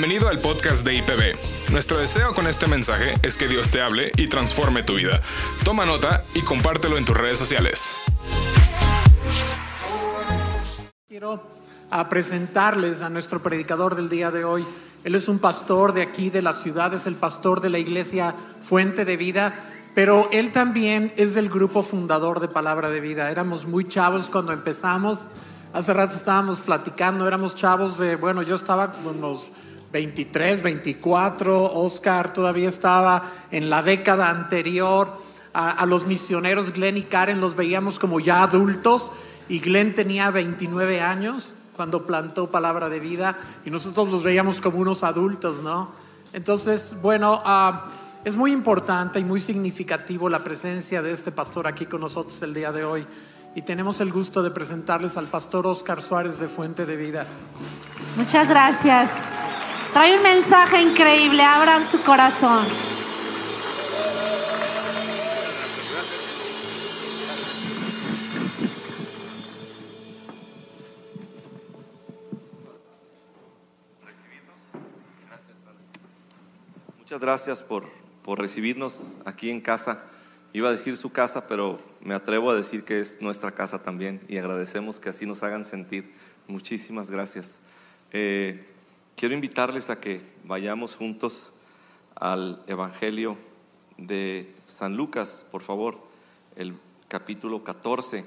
Bienvenido al podcast de IPB. Nuestro deseo con este mensaje es que Dios te hable y transforme tu vida. Toma nota y compártelo en tus redes sociales. Quiero a presentarles a nuestro predicador del día de hoy. Él es un pastor de aquí de la ciudad, es el pastor de la iglesia Fuente de Vida, pero él también es del grupo fundador de Palabra de Vida. Éramos muy chavos cuando empezamos. Hace rato estábamos platicando, éramos chavos de, bueno, yo estaba con unos 23, 24, Oscar todavía estaba en la década anterior. A, los misioneros Glenn y Karen los veíamos como ya adultos y Glenn tenía 29 años cuando plantó palabra de vida y nosotros los veíamos como unos adultos, ¿no? Entonces, bueno, uh, es muy importante y muy significativo la presencia de este pastor aquí con nosotros el día de hoy y tenemos el gusto de presentarles al pastor Oscar Suárez de Fuente de Vida. Muchas gracias. Trae un mensaje increíble, abran su corazón. Muchas gracias por, por recibirnos aquí en casa. Iba a decir su casa, pero me atrevo a decir que es nuestra casa también y agradecemos que así nos hagan sentir. Muchísimas gracias. Eh, quiero invitarles a que vayamos juntos al Evangelio de San Lucas, por favor, el capítulo 14.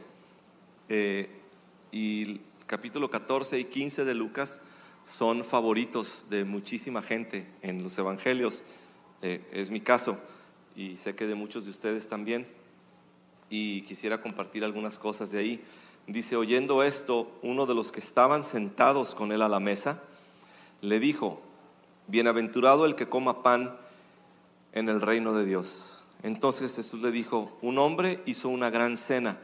Eh, y el capítulo 14 y 15 de Lucas son favoritos de muchísima gente en los evangelios. Eh, es mi caso y sé que de muchos de ustedes también. Y quisiera compartir algunas cosas de ahí. Dice, oyendo esto, uno de los que estaban sentados con él a la mesa, le dijo, bienaventurado el que coma pan en el reino de Dios. Entonces Jesús le dijo, un hombre hizo una gran cena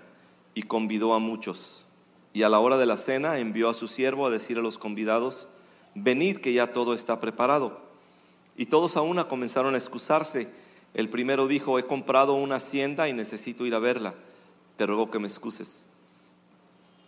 y convidó a muchos. Y a la hora de la cena envió a su siervo a decir a los convidados, venid que ya todo está preparado. Y todos a una comenzaron a excusarse. El primero dijo, he comprado una hacienda y necesito ir a verla. Te ruego que me excuses.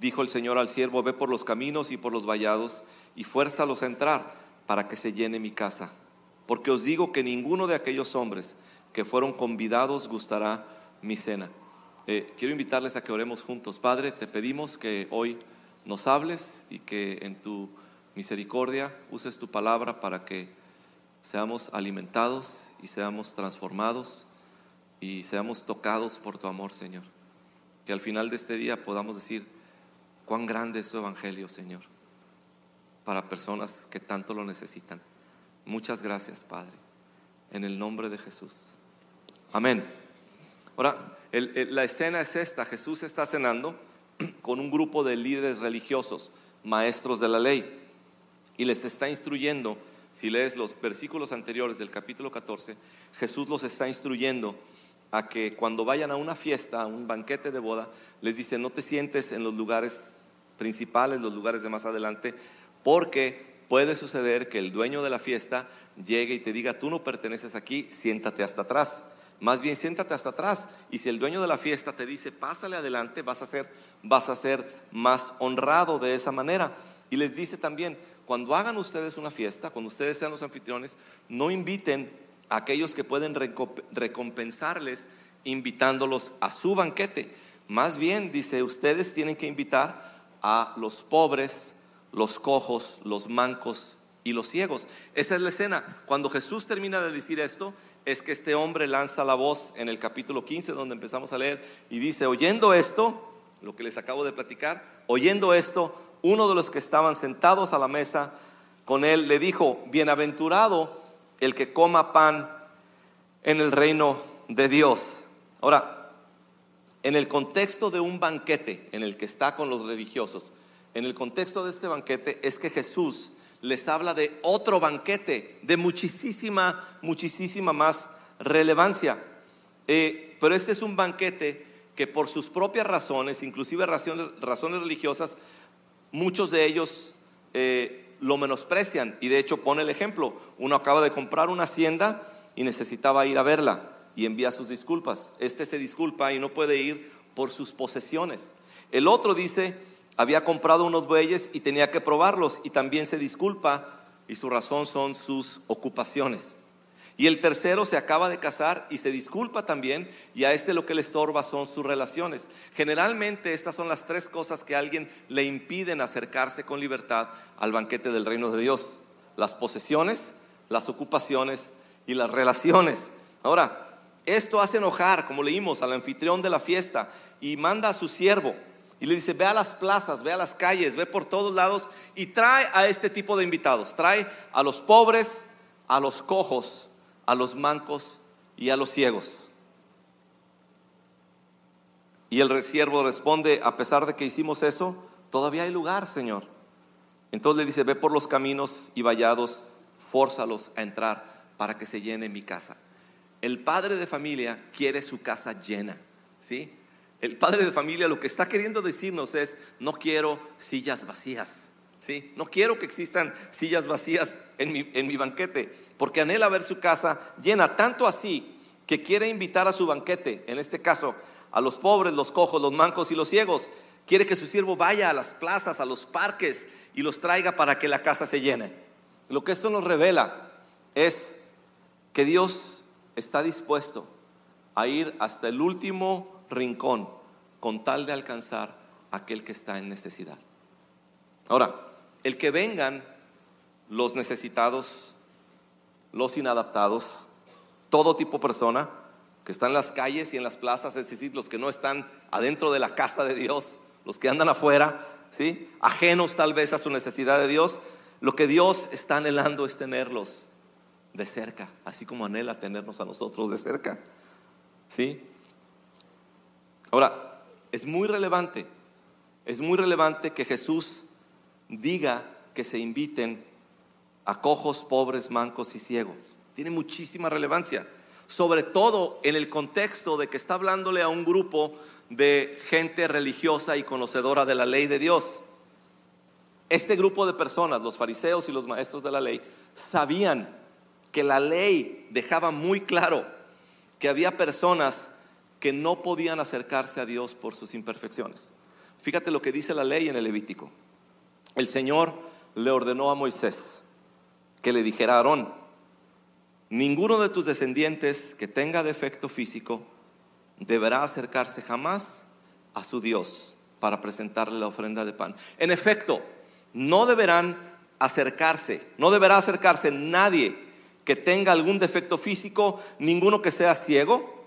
Dijo el Señor al siervo, ve por los caminos y por los vallados y fuérzalos a entrar para que se llene mi casa. Porque os digo que ninguno de aquellos hombres que fueron convidados gustará mi cena. Eh, quiero invitarles a que oremos juntos. Padre, te pedimos que hoy nos hables y que en tu misericordia uses tu palabra para que seamos alimentados y seamos transformados y seamos tocados por tu amor, Señor. Que al final de este día podamos decir, cuán grande es tu evangelio, Señor, para personas que tanto lo necesitan. Muchas gracias, Padre, en el nombre de Jesús. Amén. Ahora, la escena es esta, Jesús está cenando con un grupo de líderes religiosos, maestros de la ley, y les está instruyendo, si lees los versículos anteriores del capítulo 14, Jesús los está instruyendo a que cuando vayan a una fiesta, a un banquete de boda, les dice, no te sientes en los lugares principales, los lugares de más adelante, porque puede suceder que el dueño de la fiesta llegue y te diga, tú no perteneces aquí, siéntate hasta atrás. Más bien siéntate hasta atrás y si el dueño de la fiesta te dice, pásale adelante, vas a ser vas a ser más honrado de esa manera. Y les dice también, cuando hagan ustedes una fiesta, cuando ustedes sean los anfitriones, no inviten aquellos que pueden recompensarles invitándolos a su banquete. Más bien, dice, ustedes tienen que invitar a los pobres, los cojos, los mancos y los ciegos. Esta es la escena. Cuando Jesús termina de decir esto, es que este hombre lanza la voz en el capítulo 15, donde empezamos a leer, y dice, oyendo esto, lo que les acabo de platicar, oyendo esto, uno de los que estaban sentados a la mesa con él le dijo, bienaventurado el que coma pan en el reino de Dios. Ahora, en el contexto de un banquete en el que está con los religiosos, en el contexto de este banquete es que Jesús les habla de otro banquete de muchísima, muchísima más relevancia. Eh, pero este es un banquete que por sus propias razones, inclusive razones, religiosas, muchos de ellos eh, lo menosprecian. Y de hecho pone el ejemplo, uno acaba de comprar una hacienda y necesitaba ir a verla y envía sus disculpas. Este se disculpa y no puede ir por sus posesiones. El otro dice, había comprado unos bueyes y tenía que probarlos y también se disculpa y su razón son sus ocupaciones. Y el tercero se acaba de casar y se disculpa también y a este lo que le estorba son sus relaciones. Generalmente estas son las tres cosas que a alguien le impiden acercarse con libertad al banquete del reino de Dios. Las posesiones, las ocupaciones y las relaciones. Ahora, esto hace enojar, como leímos, al anfitrión de la fiesta y manda a su siervo y le dice, ve a las plazas, ve a las calles, ve por todos lados y trae a este tipo de invitados. Trae a los pobres, a los cojos, a los mancos y a los ciegos. Y el siervo responde, a pesar de que hicimos eso, todavía hay lugar, Señor. Entonces le dice, ve por los caminos y vallados, fórzalos a entrar para que se llene mi casa. El padre de familia quiere su casa llena, ¿sí? El padre de familia lo que está queriendo decirnos es, no quiero sillas vacías. ¿sí? No quiero que existan sillas vacías en mi, en mi banquete, porque anhela ver su casa llena, tanto así que quiere invitar a su banquete, en este caso, a los pobres, los cojos, los mancos y los ciegos. Quiere que su siervo vaya a las plazas, a los parques y los traiga para que la casa se llene. Lo que esto nos revela es que Dios está dispuesto a ir hasta el último rincón con tal de alcanzar a aquel que está en necesidad. Ahora, el que vengan los necesitados, los inadaptados, todo tipo de persona que está en las calles y en las plazas, es decir, los que no están adentro de la casa de Dios, los que andan afuera, ¿sí? ajenos tal vez a su necesidad de Dios, lo que Dios está anhelando es tenerlos de cerca, así como anhela tenernos a nosotros de cerca. ¿Sí? Ahora, es muy relevante, es muy relevante que Jesús diga que se inviten a cojos, pobres, mancos y ciegos. Tiene muchísima relevancia, sobre todo en el contexto de que está hablándole a un grupo de gente religiosa y conocedora de la ley de Dios. Este grupo de personas, los fariseos y los maestros de la ley, sabían que la ley dejaba muy claro que había personas que no podían acercarse a Dios por sus imperfecciones. Fíjate lo que dice la ley en el Levítico. El Señor le ordenó a Moisés que le dijera a Aarón, ninguno de tus descendientes que tenga defecto físico deberá acercarse jamás a su Dios para presentarle la ofrenda de pan. En efecto, no deberán acercarse, no deberá acercarse nadie que tenga algún defecto físico, ninguno que sea ciego,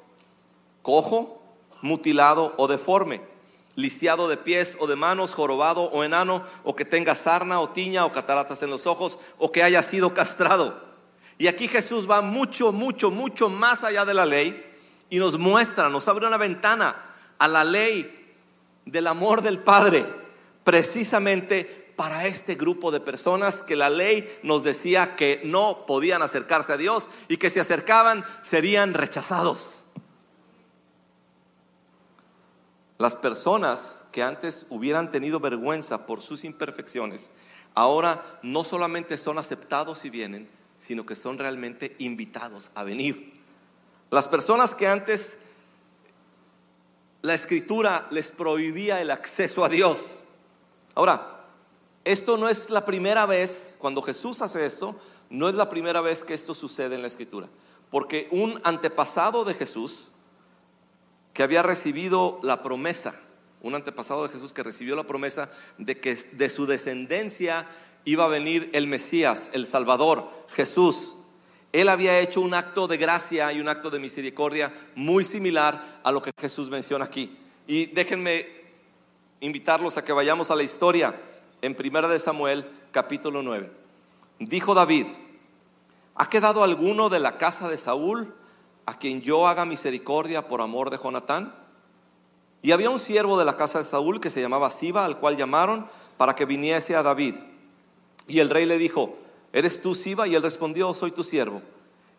cojo, mutilado o deforme, lisiado de pies o de manos, jorobado o enano, o que tenga sarna o tiña o cataratas en los ojos, o que haya sido castrado. Y aquí Jesús va mucho, mucho, mucho más allá de la ley y nos muestra, nos abre una ventana a la ley del amor del Padre, precisamente para este grupo de personas que la ley nos decía que no podían acercarse a Dios y que si acercaban serían rechazados. Las personas que antes hubieran tenido vergüenza por sus imperfecciones, ahora no solamente son aceptados y vienen, sino que son realmente invitados a venir. Las personas que antes la escritura les prohibía el acceso a Dios. Ahora, esto no es la primera vez, cuando Jesús hace esto, no es la primera vez que esto sucede en la escritura. Porque un antepasado de Jesús, que había recibido la promesa, un antepasado de Jesús que recibió la promesa de que de su descendencia iba a venir el Mesías, el Salvador, Jesús. Él había hecho un acto de gracia y un acto de misericordia muy similar a lo que Jesús menciona aquí. Y déjenme invitarlos a que vayamos a la historia en Primera de Samuel, capítulo 9. Dijo David, ¿ha quedado alguno de la casa de Saúl a quien yo haga misericordia por amor de Jonatán? Y había un siervo de la casa de Saúl que se llamaba Siba, al cual llamaron para que viniese a David. Y el rey le dijo, ¿eres tú Siba? Y él respondió, soy tu siervo.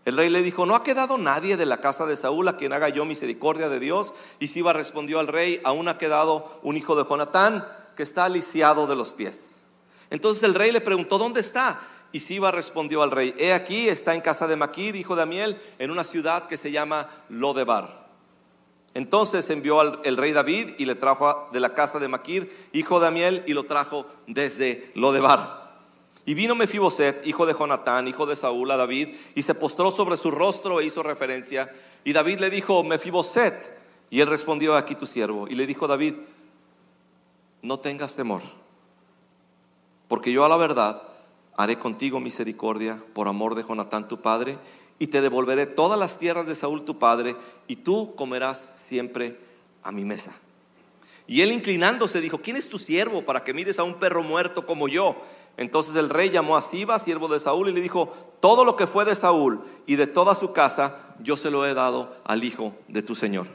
El rey le dijo, ¿no ha quedado nadie de la casa de Saúl a quien haga yo misericordia de Dios? Y Siba respondió al rey, aún ha quedado un hijo de Jonatán que está lisiado de los pies. Entonces el rey le preguntó, ¿dónde está? Y Siba respondió al rey, he aquí, está en casa de Maquir, hijo de Amiel, en una ciudad que se llama Lodebar. Entonces envió al el rey David y le trajo de la casa de Maquir, hijo de Amiel, y lo trajo desde Lodebar. Y vino Mefiboset, hijo de Jonatán, hijo de Saúl, a David, y se postró sobre su rostro e hizo referencia. Y David le dijo, Mefiboset. Y él respondió, aquí tu siervo. Y le dijo David, no tengas temor, porque yo a la verdad haré contigo misericordia por amor de Jonatán tu padre, y te devolveré todas las tierras de Saúl tu padre, y tú comerás siempre a mi mesa. Y él inclinándose dijo, ¿quién es tu siervo para que mires a un perro muerto como yo? Entonces el rey llamó a Siba, siervo de Saúl, y le dijo, todo lo que fue de Saúl y de toda su casa, yo se lo he dado al hijo de tu señor.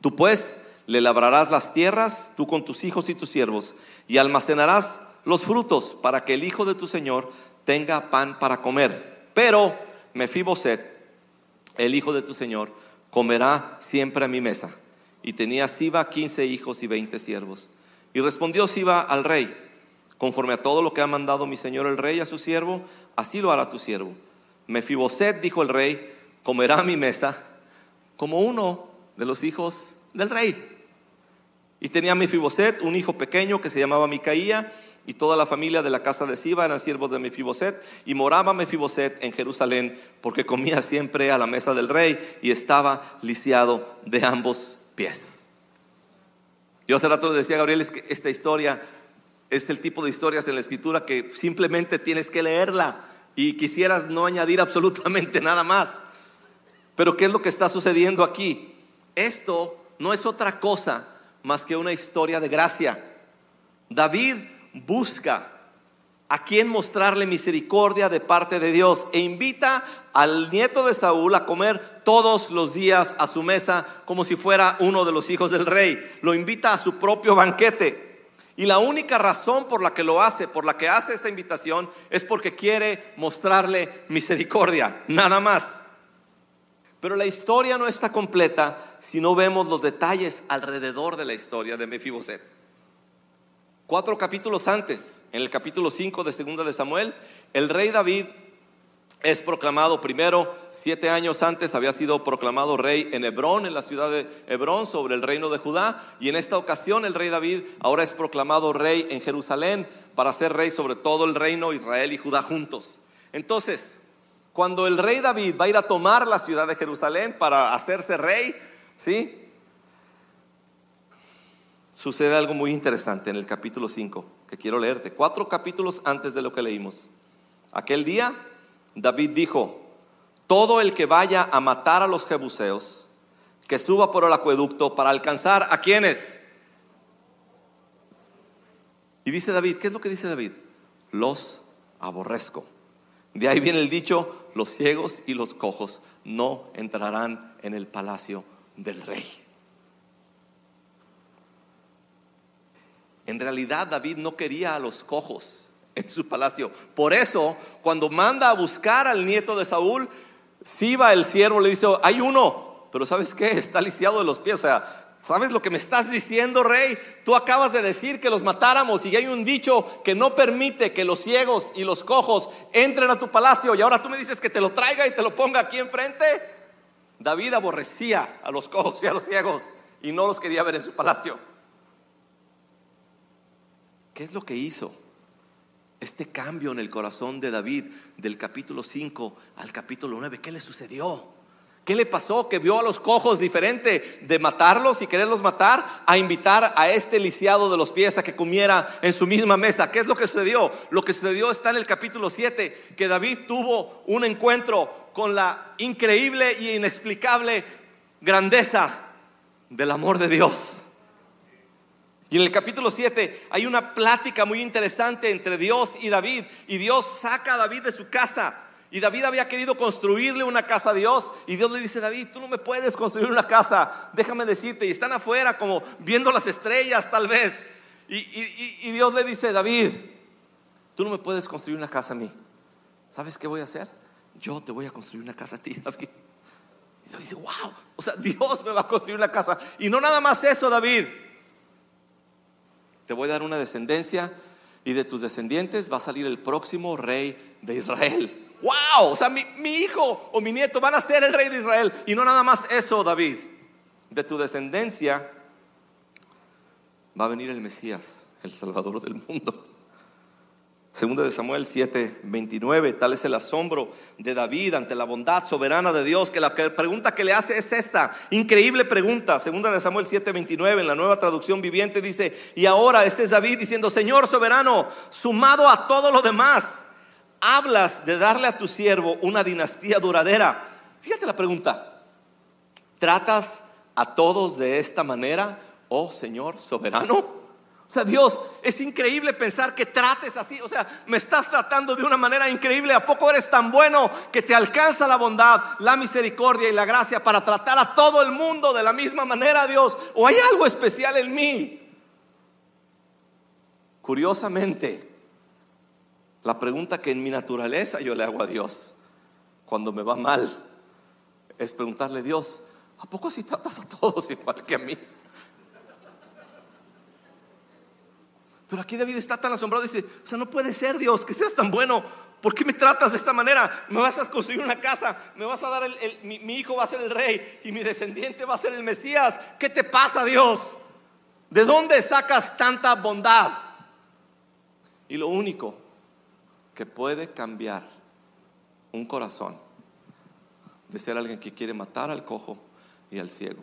Tú pues le labrarás las tierras, tú con tus hijos y tus siervos, y almacenarás los frutos para que el hijo de tu señor tenga pan para comer. Pero Mefiboset, el hijo de tu señor, comerá siempre a mi mesa. Y tenía Siba quince hijos y veinte siervos. Y respondió Siba al rey, conforme a todo lo que ha mandado mi señor el rey a su siervo, así lo hará tu siervo. Mefiboset, dijo el rey, comerá a mi mesa como uno de los hijos del rey. Y tenía Mefiboset un hijo pequeño que se llamaba Micaía, y toda la familia de la casa de Siba eran siervos de Mefiboset, y moraba Mefiboset en Jerusalén, porque comía siempre a la mesa del rey y estaba lisiado de ambos pies. Yo hace rato le decía a Gabriel es que esta historia es el tipo de historias en la escritura que simplemente tienes que leerla y quisieras no añadir absolutamente nada más. Pero ¿qué es lo que está sucediendo aquí? Esto no es otra cosa más que una historia de gracia. David busca a quien mostrarle misericordia de parte de Dios e invita al nieto de Saúl a comer todos los días a su mesa como si fuera uno de los hijos del rey. Lo invita a su propio banquete. Y la única razón por la que lo hace, por la que hace esta invitación, es porque quiere mostrarle misericordia, nada más. Pero la historia no está completa si no vemos los detalles alrededor de la historia de Mefiboset. Cuatro capítulos antes, en el capítulo 5 de Segunda de Samuel, el rey David es proclamado primero, siete años antes había sido proclamado rey en Hebrón, en la ciudad de Hebrón, sobre el reino de Judá, y en esta ocasión el rey David ahora es proclamado rey en Jerusalén para ser rey sobre todo el reino Israel y Judá juntos. Entonces, cuando el rey David va a ir a tomar la ciudad de Jerusalén para hacerse rey, ¿sí? Sucede algo muy interesante en el capítulo 5, que quiero leerte, cuatro capítulos antes de lo que leímos. Aquel día, David dijo, todo el que vaya a matar a los jebuseos, que suba por el acueducto para alcanzar a quienes. Y dice David, ¿qué es lo que dice David? Los aborrezco. De ahí viene el dicho, los ciegos y los cojos no entrarán en el palacio del rey. En realidad David no quería a los cojos en su palacio. Por eso, cuando manda a buscar al nieto de Saúl, Siba el siervo le dice, hay uno, pero ¿sabes qué? Está lisiado de los pies. O sea, ¿sabes lo que me estás diciendo, rey? Tú acabas de decir que los matáramos y hay un dicho que no permite que los ciegos y los cojos entren a tu palacio y ahora tú me dices que te lo traiga y te lo ponga aquí enfrente. David aborrecía a los cojos y a los ciegos y no los quería ver en su palacio. ¿Qué es lo que hizo? Este cambio en el corazón de David del capítulo 5 al capítulo 9, ¿qué le sucedió? ¿Qué le pasó? Que vio a los cojos diferente de matarlos y quererlos matar a invitar a este lisiado de los pies a que comiera en su misma mesa. ¿Qué es lo que sucedió? Lo que sucedió está en el capítulo 7, que David tuvo un encuentro con la increíble y inexplicable grandeza del amor de Dios. Y en el capítulo 7 hay una plática muy interesante entre Dios y David. Y Dios saca a David de su casa. Y David había querido construirle una casa a Dios. Y Dios le dice, David, tú no me puedes construir una casa. Déjame decirte. Y están afuera como viendo las estrellas tal vez. Y, Dios le dice, David, tú no me puedes construir una casa a mí. ¿Sabes qué voy a hacer? Yo te voy a construir una casa a ti, David. Y David dice, wow, o sea, Dios me va a construir una casa. Y no nada más eso, David. Te voy a dar una descendencia y de tus descendientes va a salir el próximo rey de Israel. ¡Wow! O sea, mi, mi, hijo o mi nieto van a ser el rey de Israel. Y no nada más eso, David. De tu descendencia va a venir el Mesías, el Salvador del mundo. Segunda de Samuel 7, 29, tal es el asombro de David ante la bondad soberana de Dios, que la pregunta que le hace es esta, increíble pregunta. Segunda de Samuel 7, 29, en la nueva traducción viviente dice, y ahora este es David diciendo, Señor soberano, sumado a todo lo demás, hablas de darle a tu siervo una dinastía duradera. Fíjate la pregunta, ¿tratas a todos de esta manera, oh Señor soberano? O sea, Dios, es increíble pensar que trates así. O sea, me estás tratando de una manera increíble. ¿A poco eres tan bueno que te alcanza la bondad, la misericordia y la gracia para tratar a todo el mundo de la misma manera, Dios? ¿O hay algo especial en mí? Curiosamente, la pregunta que en mi naturaleza yo le hago a Dios cuando me va mal es preguntarle, Dios, ¿a poco así tratas a todos igual que a mí? Pero aquí David está tan asombrado y dice, o sea, no puede ser Dios, que seas tan bueno. ¿Por qué me tratas de esta manera? Me vas a construir una casa, me vas a dar el, mi, hijo va a ser el rey y mi descendiente va a ser el Mesías. ¿Qué te pasa Dios? ¿De dónde sacas tanta bondad? Y lo único que puede cambiar un corazón de ser alguien que quiere matar al cojo y al ciego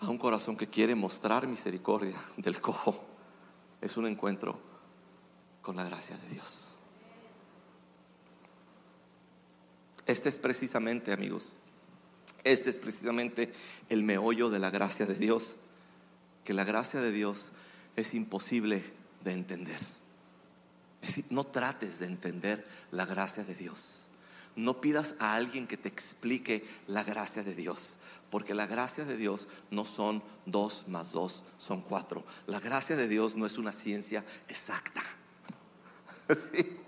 a un corazón que quiere mostrar misericordia del cojo es un encuentro con la gracia de Dios. Este es precisamente, amigos, este es precisamente el meollo de la gracia de Dios, que la gracia de Dios es imposible de entender. no trates de entender la gracia de Dios. No pidas a alguien que te explique la gracia de Dios. Porque la gracia de Dios no son dos más dos, son cuatro. La gracia de Dios no es una ciencia exacta.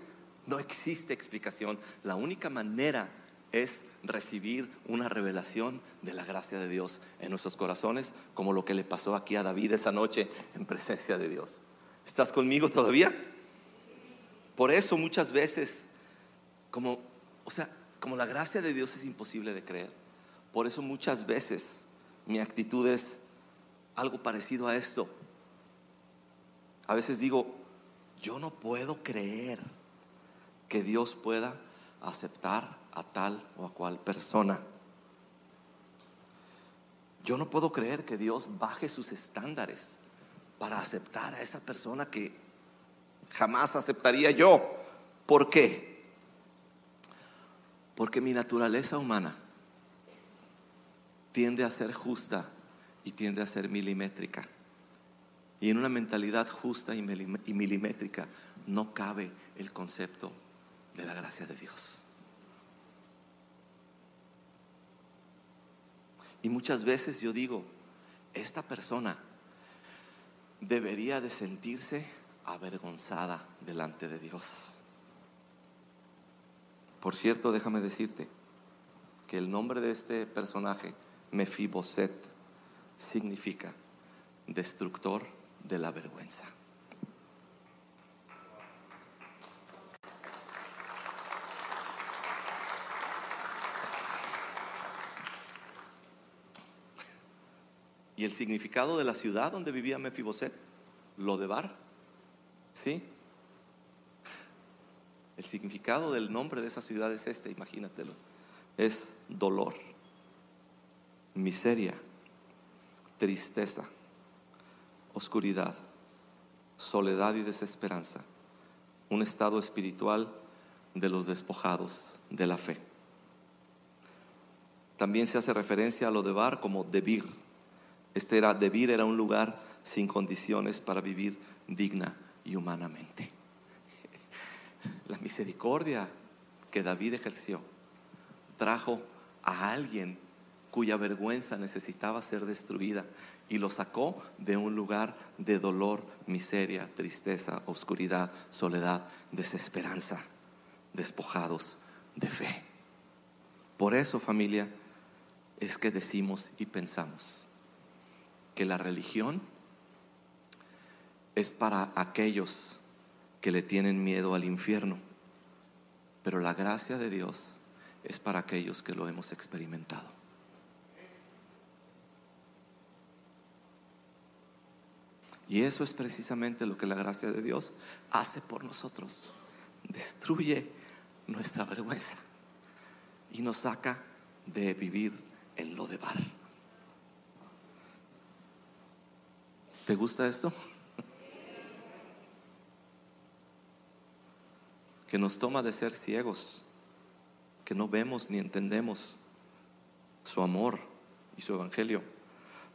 No existe explicación. La única manera es recibir una revelación de la gracia de Dios en nuestros corazones, como lo que le pasó aquí a David esa noche en presencia de Dios. ¿Estás conmigo todavía? Por eso muchas veces, como, o sea, como la gracia de Dios es imposible de creer, por eso muchas veces mi actitud es algo parecido a esto. A veces digo, yo no puedo creer que Dios pueda aceptar a tal o a cual persona. Yo no puedo creer que Dios baje sus estándares para aceptar a esa persona que jamás aceptaría yo. ¿Por qué? Porque mi naturaleza humana tiende a ser justa y tiende a ser milimétrica. Y en una mentalidad justa y milimétrica no cabe el concepto de la gracia de Dios. Y muchas veces yo digo, esta persona debería de sentirse avergonzada delante de Dios. Por cierto, déjame decirte que el nombre de este personaje Mefiboset significa destructor de la vergüenza. Y el significado de la ciudad donde vivía Mefiboset, Lodebar, ¿sí? El significado del nombre de esa ciudad es este, imagínatelo, es dolor miseria, tristeza, oscuridad, soledad y desesperanza, un estado espiritual de los despojados de la fe. También se hace referencia a lo de Bar como Debir. Este era, Debir era un lugar sin condiciones para vivir digna y humanamente. La misericordia que David ejerció trajo a alguien cuya vergüenza necesitaba ser destruida y lo sacó de un lugar de dolor, miseria, tristeza, oscuridad, soledad, desesperanza, despojados de fe. Por eso, familia, es que decimos y pensamos que la religión es para aquellos que le tienen miedo al infierno, pero la gracia de Dios es para aquellos que lo hemos experimentado. Y eso es precisamente lo que la gracia de Dios hace por nosotros. Destruye nuestra vergüenza y nos saca de vivir en lo de bar. ¿Te gusta esto? Que nos toma de ser ciegos, que no vemos ni entendemos su amor y su evangelio.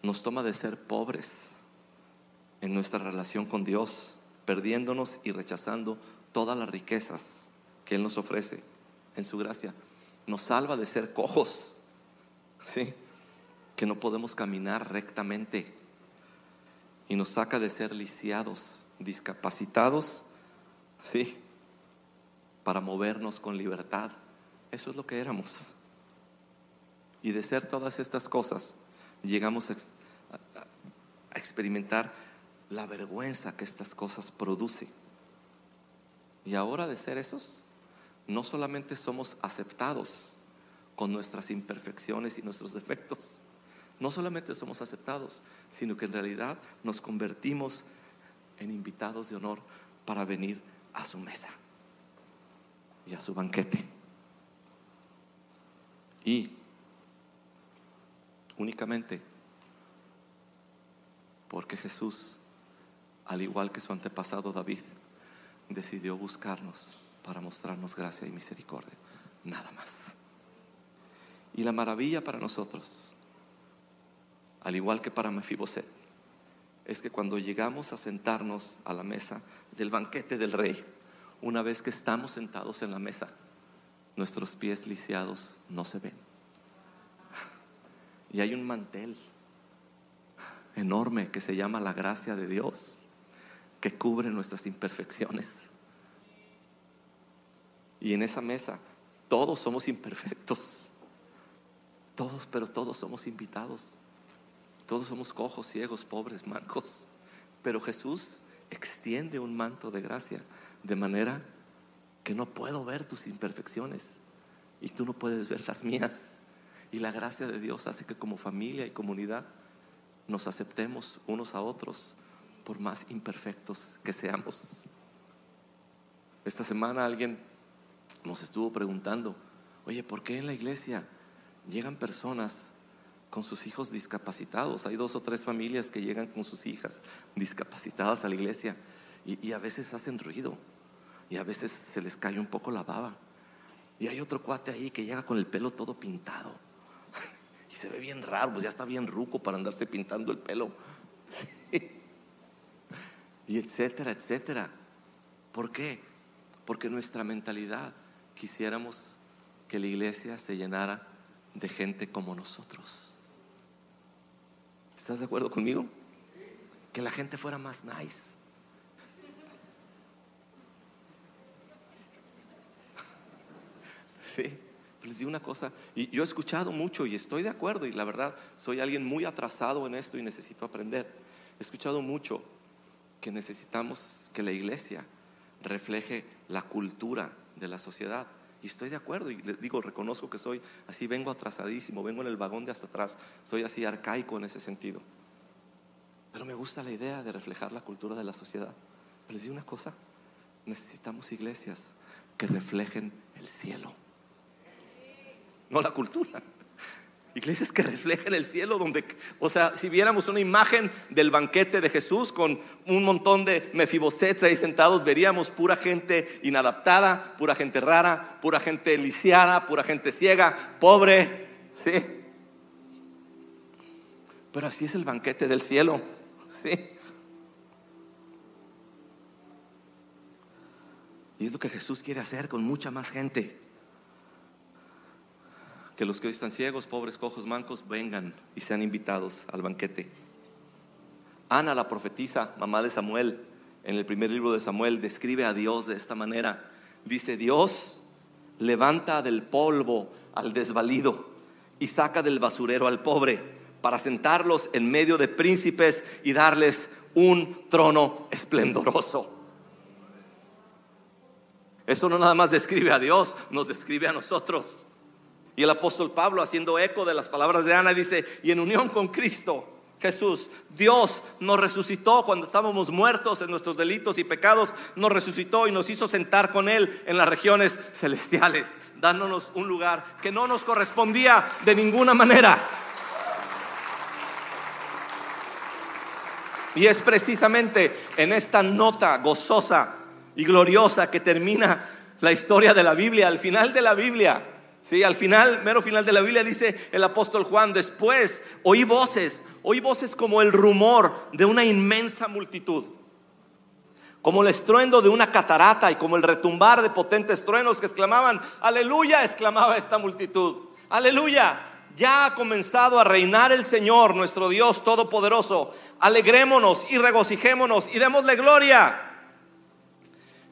Nos toma de ser pobres en nuestra relación con Dios, perdiéndonos y rechazando todas las riquezas que Él nos ofrece en su gracia. Nos salva de ser cojos, ¿sí? que no podemos caminar rectamente. Y nos saca de ser lisiados, discapacitados, ¿sí? Para movernos con libertad. Eso es lo que éramos. Y de ser todas estas cosas, llegamos a, experimentar la vergüenza que estas cosas producen. Y ahora de ser esos, no solamente somos aceptados con nuestras imperfecciones y nuestros defectos, no solamente somos aceptados, sino que en realidad nos convertimos en invitados de honor para venir a su mesa y a su banquete. Y únicamente porque Jesús al igual que su antepasado David, decidió buscarnos para mostrarnos gracia y misericordia. Nada más. Y la maravilla para nosotros, al igual que para Mefiboset, es que cuando llegamos a sentarnos a la mesa del banquete del rey, una vez que estamos sentados en la mesa, nuestros pies lisiados no se ven. Y hay un mantel enorme que se llama la gracia de Dios que cubre nuestras imperfecciones. Y en esa mesa todos somos imperfectos. Todos, pero todos somos invitados. Todos somos cojos, ciegos, pobres, mancos. Pero Jesús extiende un manto de gracia de manera que no puedo ver tus imperfecciones y tú no puedes ver las mías. Y la gracia de Dios hace que como familia y comunidad nos aceptemos unos a otros por más imperfectos que seamos. Esta semana alguien nos estuvo preguntando, oye, ¿por qué en la iglesia llegan personas con sus hijos discapacitados? Hay dos o tres familias que llegan con sus hijas discapacitadas a la iglesia y, a veces hacen ruido y a veces se les cae un poco la baba. Y hay otro cuate ahí que llega con el pelo todo pintado y se ve bien raro, pues ya está bien ruco para andarse pintando el pelo. y etcétera, etcétera. ¿Por qué? Porque nuestra mentalidad quisiéramos que la iglesia se llenara de gente como nosotros. ¿Estás de acuerdo conmigo? Que la gente fuera más nice. Sí, les digo una cosa, y yo he escuchado mucho y estoy de acuerdo, y la verdad, soy alguien muy atrasado en esto y necesito aprender. He escuchado mucho que necesitamos que la iglesia refleje la cultura de la sociedad. Y estoy de acuerdo y le digo, reconozco que soy así, vengo atrasadísimo, vengo en el vagón de hasta atrás, soy así arcaico en ese sentido. Pero me gusta la idea de reflejar la cultura de la sociedad. Pero les digo una cosa, necesitamos iglesias que reflejen el cielo, no la cultura. Iglesias que reflejen el cielo, donde, o sea, si viéramos una imagen del banquete de Jesús con un montón de mefibosets ahí sentados, veríamos pura gente inadaptada, pura gente rara, pura gente lisiada, pura gente ciega, pobre, ¿sí? Pero así es el banquete del cielo, ¿sí? Y es lo que Jesús quiere hacer con mucha más gente que los que hoy están ciegos, pobres, cojos, mancos, vengan y sean invitados al banquete. Ana, la profetisa, mamá de Samuel, en el primer libro de Samuel, describe a Dios de esta manera. Dice, Dios levanta del polvo al desvalido y saca del basurero al pobre para sentarlos en medio de príncipes y darles un trono esplendoroso. Eso no nada más describe a Dios, nos describe a nosotros. Y el apóstol Pablo, haciendo eco de las palabras de Ana, dice, y en unión con Cristo, Jesús, Dios nos resucitó cuando estábamos muertos en nuestros delitos y pecados, nos resucitó y nos hizo sentar con Él en las regiones celestiales, dándonos un lugar que no nos correspondía de ninguna manera. Y es precisamente en esta nota gozosa y gloriosa que termina la historia de la Biblia, al final de la Biblia Sí, al final, mero final de la Biblia dice el apóstol Juan, después oí voces, oí voces como el rumor de una inmensa multitud, como el estruendo de una catarata y como el retumbar de potentes truenos que exclamaban, aleluya, exclamaba esta multitud, aleluya, ya ha comenzado a reinar el Señor, nuestro Dios Todopoderoso, alegrémonos y regocijémonos y démosle gloria.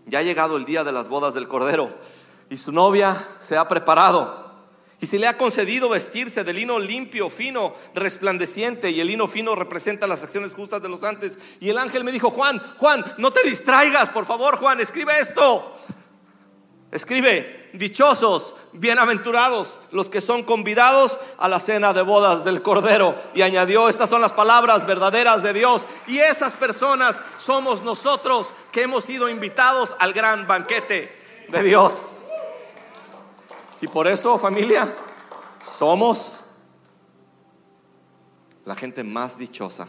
Ya ha llegado el día de las bodas del Cordero y su novia se ha preparado. Y se le ha concedido vestirse de lino limpio, fino, resplandeciente. Y el lino fino representa las acciones justas de los antes. Y el ángel me dijo, Juan, Juan, no te distraigas, por favor, Juan, escribe esto. Escribe, dichosos, bienaventurados los que son convidados a la cena de bodas del Cordero. Y añadió, estas son las palabras verdaderas de Dios. Y esas personas somos nosotros que hemos sido invitados al gran banquete de Dios. Y por eso, familia, somos la gente más dichosa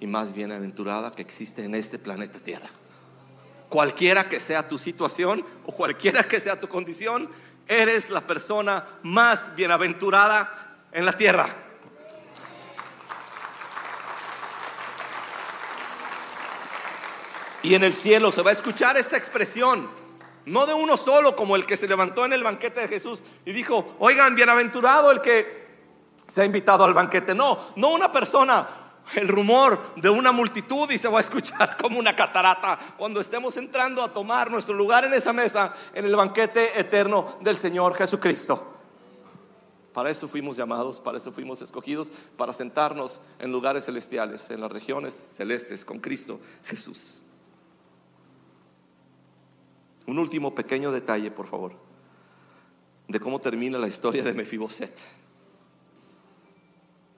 y más bienaventurada que existe en este planeta Tierra. Cualquiera que sea tu situación o cualquiera que sea tu condición, eres la persona más bienaventurada en la tierra. Y en el cielo se va a escuchar esta expresión. No de uno solo como el que se levantó en el banquete de Jesús y dijo, oigan, bienaventurado el que se ha invitado al banquete. No, no una persona, el rumor de una multitud y se va a escuchar como una catarata cuando estemos entrando a tomar nuestro lugar en esa mesa en el banquete eterno del Señor Jesucristo. Para eso fuimos llamados, para eso fuimos escogidos, para sentarnos en lugares celestiales, en las regiones celestes con Cristo Jesús. Un último pequeño detalle, por favor, de cómo termina la historia de Mefiboset.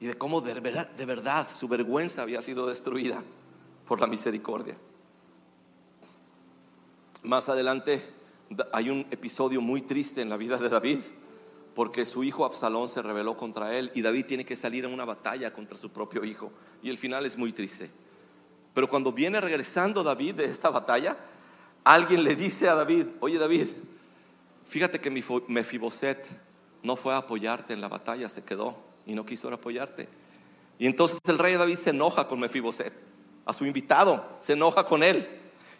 Y de cómo de verdad, de verdad su vergüenza había sido destruida por la misericordia. Más adelante hay un episodio muy triste en la vida de David, porque su hijo Absalón se rebeló contra él y David tiene que salir en una batalla contra su propio hijo. Y el final es muy triste. Pero cuando viene regresando David de esta batalla, alguien le dice a David, oye David, fíjate que Mefiboset no fue a apoyarte en la batalla, se quedó y no quiso apoyarte. Y entonces el rey David se enoja con Mefiboset, a su invitado, se enoja con él.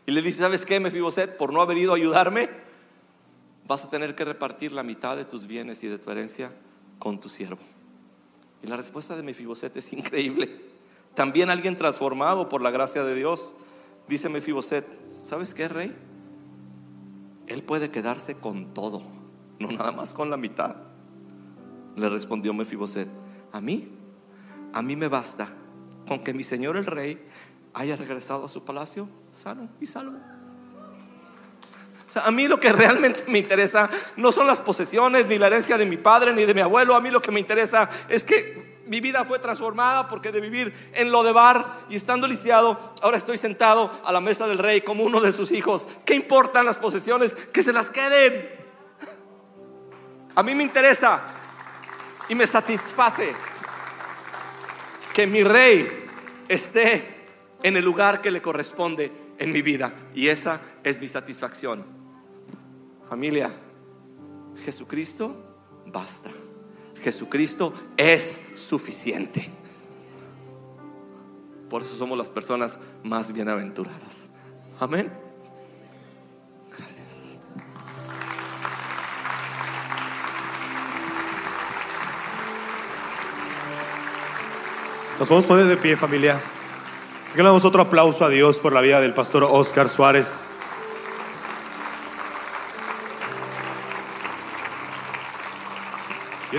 Y le dice, ¿sabes qué, Mefiboset? Por no haber ido a ayudarme, vas a tener que repartir la mitad de tus bienes y de tu herencia con tu siervo. Y la respuesta de Mefiboset es increíble. También alguien transformado por la gracia de Dios. Dice Mefiboset, ¿sabes qué, rey? Él puede quedarse con todo, no nada más con la mitad. Le respondió Mefiboset, a mí, a mí me basta con que mi señor el rey haya regresado a su palacio sano y salvo. O sea, a mí lo que realmente me interesa no son las posesiones, ni la herencia de mi padre, ni de mi abuelo. A mí lo que me interesa es que mi vida fue transformada porque de vivir en lo de bar y estando lisiado, ahora estoy sentado a la mesa del rey como uno de sus hijos. ¿Qué importan las posesiones? Que se las queden. A mí me interesa y me satisface que mi rey esté en el lugar que le corresponde en mi vida. Y esa es mi satisfacción. Familia, Jesucristo basta. Jesucristo es suficiente. Por eso somos las personas más bienaventuradas. Amén. Gracias. Nos vamos a poner de pie, familia. Que le damos otro aplauso a Dios por la vida del pastor Oscar Suárez.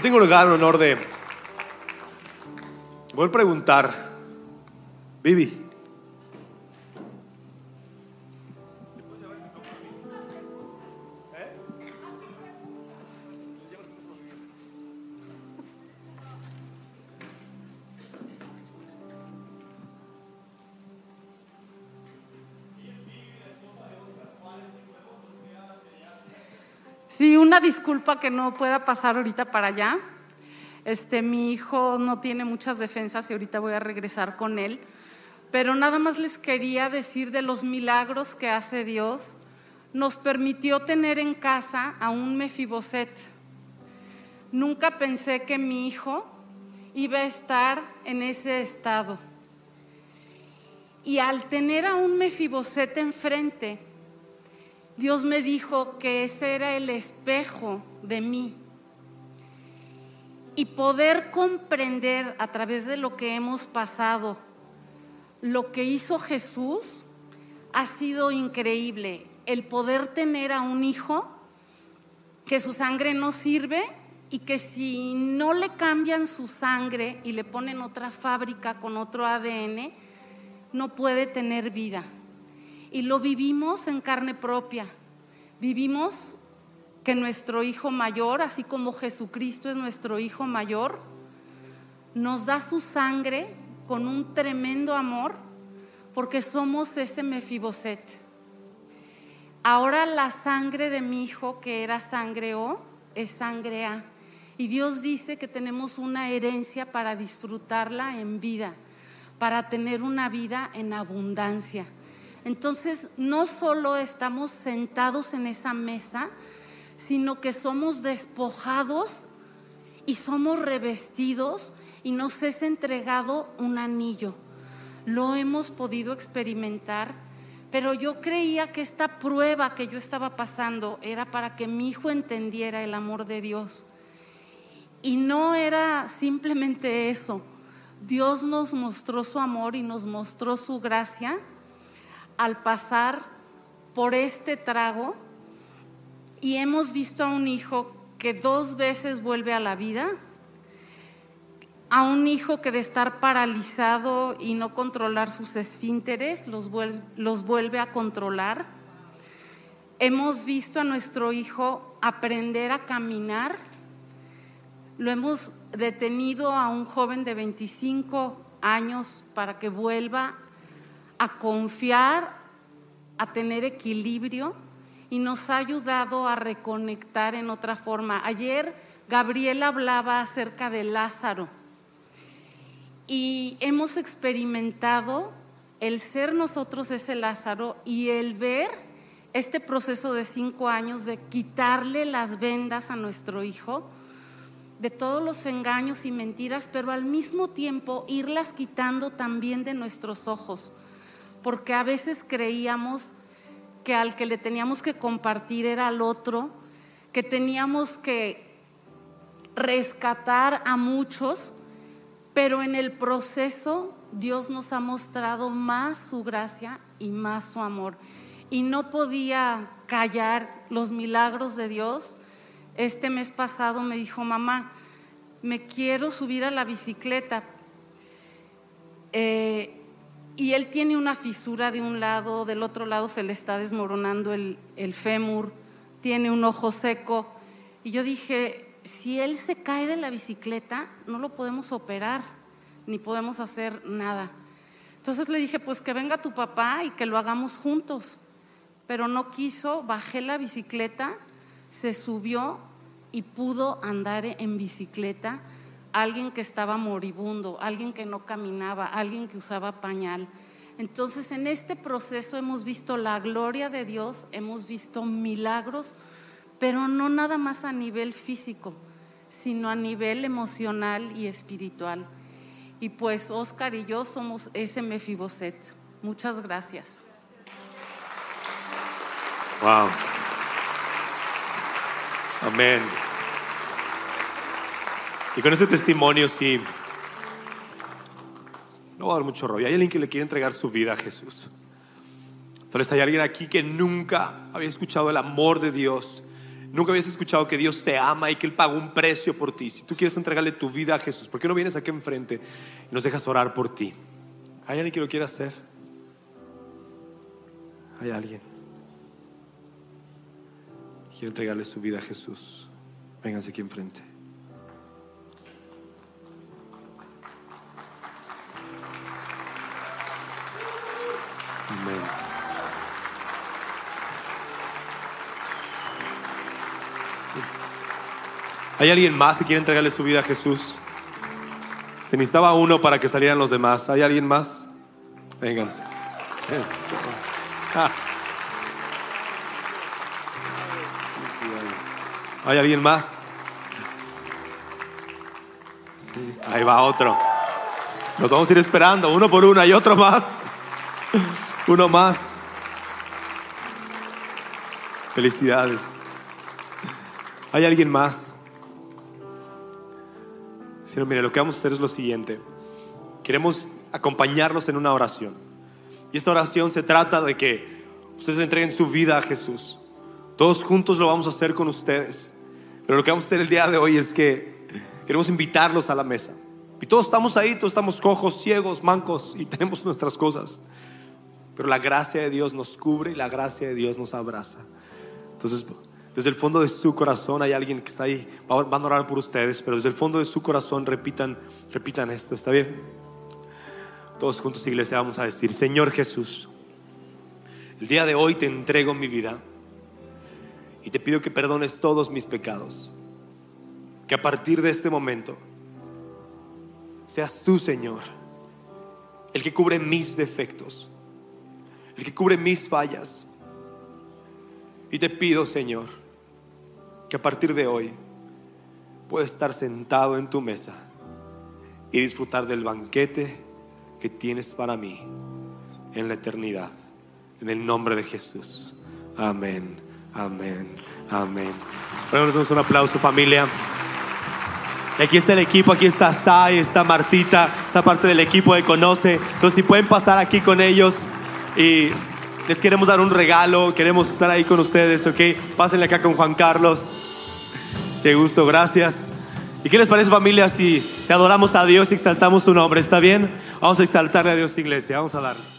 Yo tengo el gran honor de. A preguntar, Vivi. Disculpa que no pueda pasar ahorita para allá. Este, mi hijo no tiene muchas defensas y ahorita voy a regresar con él. Pero nada más les quería decir de los milagros que hace Dios. Nos permitió tener en casa a un Mefiboset. Nunca pensé que mi hijo iba a estar en ese estado. Y al tener a un Mefiboset enfrente, Dios me dijo que ese era el espejo de mí. Y poder comprender a través de lo que hemos pasado, lo que hizo Jesús, ha sido increíble. El poder tener a un hijo que su sangre no sirve y que si no le cambian su sangre y le ponen otra fábrica con otro ADN, no puede tener vida y lo vivimos en carne propia. Vivimos que nuestro Hijo mayor, así como Jesucristo es nuestro Hijo mayor, nos da su sangre con un tremendo amor porque somos ese Mefiboset. Ahora la sangre de mi hijo, que era sangre O, es sangre A. Y Dios dice que tenemos una herencia para disfrutarla en vida, para tener una vida en abundancia. Entonces, no solo estamos sentados en esa mesa, sino que somos despojados y somos revestidos y nos es entregado un anillo. Lo hemos podido experimentar, pero yo creía que esta prueba que yo estaba pasando era para que mi hijo entendiera el amor de Dios. Y no era simplemente eso. Dios nos mostró su amor y nos mostró su gracia al pasar por este trago y hemos visto a un hijo que dos veces vuelve a la vida, a un hijo que de estar paralizado y no controlar sus esfínteres los vuelve, a controlar. Hemos visto a nuestro hijo aprender a caminar. Lo hemos detenido a un joven de 25 años para que vuelva a confiar, a tener equilibrio y nos ha ayudado a reconectar en otra forma. Ayer Gabriel hablaba acerca de Lázaro y hemos experimentado el ser nosotros ese Lázaro y el ver este proceso de cinco años de quitarle las vendas a nuestro hijo, de todos los engaños y mentiras, pero al mismo tiempo irlas quitando también de nuestros ojos porque a veces creíamos que al que le teníamos que compartir era al otro, que teníamos que rescatar a muchos, pero en el proceso Dios nos ha mostrado más su gracia y más su amor. Y no podía callar los milagros de Dios. Este mes pasado me dijo, mamá, me quiero subir a la bicicleta. Eh, y él tiene una fisura de un lado, del otro lado se le está desmoronando el, fémur, tiene un ojo seco. Y yo dije, si él se cae de la bicicleta, no lo podemos operar, ni podemos hacer nada. Entonces le dije, pues que venga tu papá y que lo hagamos juntos. Pero no quiso, bajé la bicicleta, se subió y pudo andar en bicicleta alguien que estaba moribundo, alguien que no caminaba, alguien que usaba pañal. Entonces en este proceso hemos visto la gloria de Dios, hemos visto milagros, pero no nada más a nivel físico, sino a nivel emocional y espiritual. Y pues Oscar y yo somos ese Mefiboset. Muchas gracias. Wow. Amén. Y con ese testimonio, sí, No voy a dar mucho rollo. Hay alguien que le quiere entregar su vida a Jesús. Entonces hay alguien aquí que nunca había escuchado el amor de Dios. Nunca habías escuchado que Dios te ama y que Él pagó un precio por ti. Si tú quieres entregarle tu vida a Jesús, ¿por qué no vienes aquí enfrente y nos dejas orar por ti? ¿Hay alguien que lo quiera hacer? ¿Hay alguien? Quiere entregarle su vida a Jesús. Vénganse aquí enfrente. Amén. ¿Hay alguien más que quiere entregarle su vida a Jesús? Se necesitaba uno para que salieran los demás. ¿Hay alguien más? Vénganse. ¿Hay alguien más? Ahí va otro. Nos vamos a ir esperando, uno por uno. Hay otro más. Uno más. Felicidades. ¿Hay alguien más? Si no, mire, lo que vamos a hacer es lo siguiente. Queremos acompañarlos en una oración. Y esta oración se trata de que ustedes le entreguen su vida a Jesús. Todos juntos lo vamos a hacer con ustedes. Pero lo que vamos a hacer el día de hoy es que queremos invitarlos a la mesa. Y todos estamos ahí, todos estamos cojos, ciegos, mancos y tenemos nuestras cosas. Pero la gracia de Dios nos cubre y la gracia de Dios nos abraza. Entonces, desde el fondo de su corazón hay alguien que está ahí, van a orar por ustedes, pero desde el fondo de su corazón repitan, repitan esto, ¿está bien? Todos juntos, iglesia, vamos a decir, Señor Jesús, el día de hoy te entrego mi vida y te pido que perdones todos mis pecados. Que a partir de este momento seas tú, Señor, el que cubre mis defectos, que cubre mis fallas. Y te pido, Señor, que a partir de hoy pueda estar sentado en tu mesa y disfrutar del banquete que tienes para mí en la eternidad. En el nombre de Jesús. Amén. Amén, amén. Bueno, un aplauso familia. Y aquí está el equipo, aquí está Sai, está Martita, esta parte del equipo de Conoce. Entonces, si pueden pasar aquí con ellos y les queremos dar un regalo, queremos estar ahí con ustedes, ¿ok? Pásenle acá con Juan Carlos. Qué gusto, gracias. ¿Y qué les parece familia si, si adoramos a Dios y exaltamos su nombre? ¿Está bien? Vamos a exaltarle a Dios, iglesia. Vamos a darle.